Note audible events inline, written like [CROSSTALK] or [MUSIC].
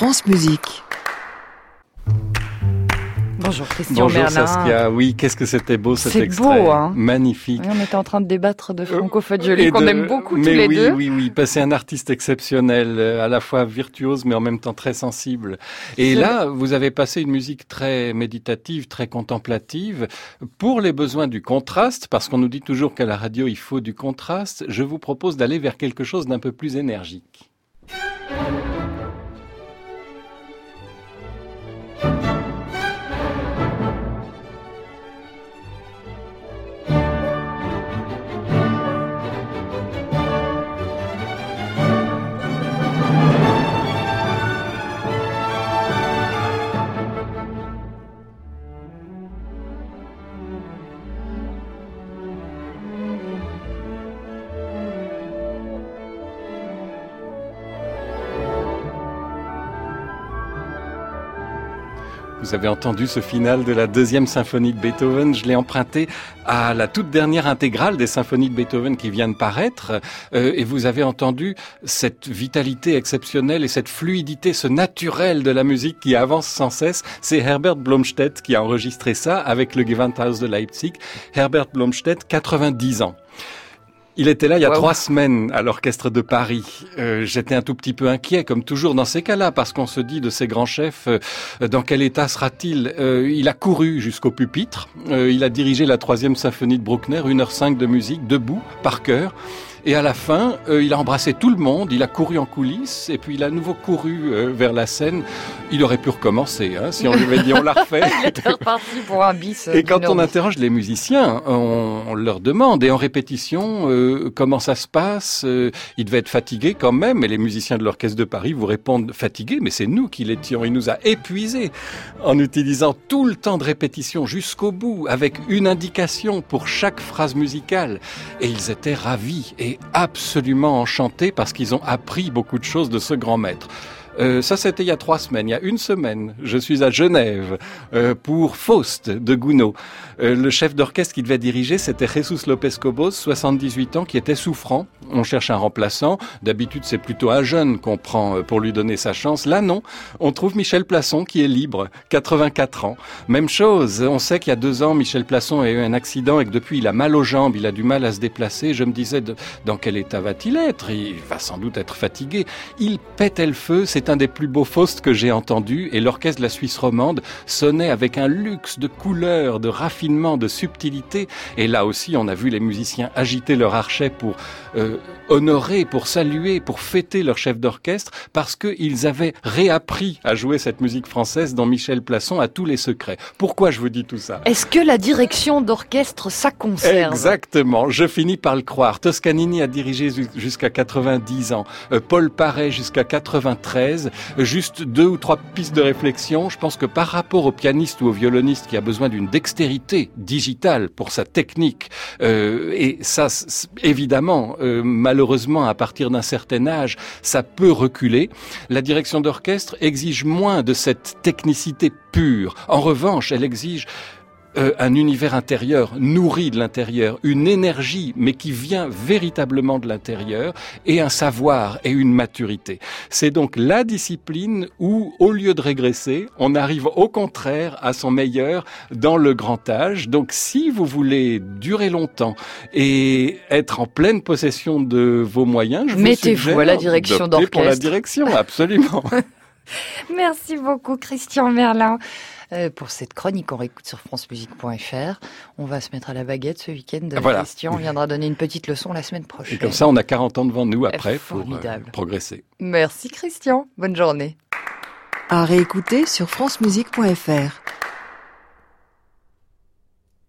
France Musique. Bonjour Christian Bonjour Merlin. Saskia, oui, qu'est-ce que c'était beau cet C'est extrait. beau, hein. Magnifique. Oui, on était en train de débattre de Franco Fagioli qu'on de- aime beaucoup tous mais les oui, deux. Oui, oui, oui. C'est un artiste exceptionnel, euh, à la fois virtuose mais en même temps très sensible. Et là, vous avez passé une musique très méditative, très contemplative, pour les besoins du contraste, parce qu'on nous dit toujours qu'à la radio il faut du contraste. Je vous propose d'aller vers quelque chose d'un peu plus énergique. Vous avez entendu ce final de la deuxième symphonie de Beethoven. Je l'ai emprunté à la toute dernière intégrale des symphonies de Beethoven qui vient de paraître. Euh, et vous avez entendu cette vitalité exceptionnelle et cette fluidité, ce naturel de la musique qui avance sans cesse. C'est Herbert Blomstedt qui a enregistré ça avec le Gewandhaus de Leipzig. Herbert Blomstedt, 90 ans. Il était là il y a trois semaines à l'orchestre de Paris. Euh, J'étais un tout petit peu inquiet, comme toujours dans ces cas-là, parce qu'on se dit de ces grands chefs, euh, dans quel état sera-t-il? Euh, Il a couru jusqu'au pupitre. Euh, il a dirigé la troisième symphonie de Bruckner, 1h05 de musique, debout, par cœur. Et à la fin, euh, il a embrassé tout le monde, il a couru en coulisses, et puis il a à nouveau couru euh, vers la scène. Il aurait pu recommencer, hein, si on lui avait dit on l'a refait. [LAUGHS] Il était reparti pour un bis. euh, Et quand on interroge les musiciens, on, on leur demande, et en répétition, euh, comment ça se passe euh, Il devait être fatigué quand même, et les musiciens de l'Orchestre de Paris vous répondent fatigué, mais c'est nous qui l'étions. Il nous a épuisés en utilisant tout le temps de répétition jusqu'au bout, avec une indication pour chaque phrase musicale. Et ils étaient ravis et absolument enchantés parce qu'ils ont appris beaucoup de choses de ce grand maître. Euh, ça, c'était il y a trois semaines. Il y a une semaine, je suis à Genève euh, pour Faust de Gounod. Euh, le chef d'orchestre qui devait diriger, c'était Jesus Lopez Cobos, 78 ans, qui était souffrant. On cherche un remplaçant. D'habitude, c'est plutôt un jeune qu'on prend euh, pour lui donner sa chance. Là, non. On trouve Michel Plasson qui est libre, 84 ans. Même chose. On sait qu'il y a deux ans, Michel Plasson a eu un accident et que depuis, il a mal aux jambes, il a du mal à se déplacer. Je me disais, dans quel état va-t-il être? Il va sans doute être fatigué. Il pétait le feu. C'est un des plus beaux Faust que j'ai entendu et l'orchestre de la Suisse romande sonnait avec un luxe de couleurs, de raffinement, de subtilité. Et là aussi, on a vu les musiciens agiter leur archet pour euh, honorer, pour saluer, pour fêter leur chef d'orchestre parce qu'ils avaient réappris à jouer cette musique française dont Michel Plasson a tous les secrets. Pourquoi je vous dis tout ça? Est-ce que la direction d'orchestre, ça conserve Exactement, je finis par le croire. Toscanini a dirigé ju- jusqu'à 90 ans, Euh, Paul Paré jusqu'à 93. Juste deux ou trois pistes de réflexion. Je pense que par rapport au pianiste ou au violoniste qui a besoin d'une dextérité digitale pour sa technique, euh, et ça, évidemment, euh, malheureusement, à partir d'un certain âge, ça peut reculer. La direction d'orchestre exige moins de cette technicité pure. En revanche, elle exige euh, un univers intérieur nourri de l'intérieur, une énergie mais qui vient véritablement de l'intérieur et un savoir et une maturité. C'est donc la discipline où, au lieu de régresser, on arrive au contraire à son meilleur dans le grand âge. Donc si vous voulez durer longtemps et être en pleine possession de vos moyens, je vous Mettez-vous à la direction d'opter pour la d'orchestre. direction, absolument. [LAUGHS] [LAUGHS] Merci beaucoup Christian Merlin. Euh, pour cette chronique, on réécoute sur francemusique.fr. On va se mettre à la baguette ce week-end. Voilà. Christian viendra donner une petite leçon la semaine prochaine. Et comme ça, on a 40 ans devant nous après pour euh, Formidable. progresser. Merci Christian. Bonne journée. À réécouter sur francemusique.fr.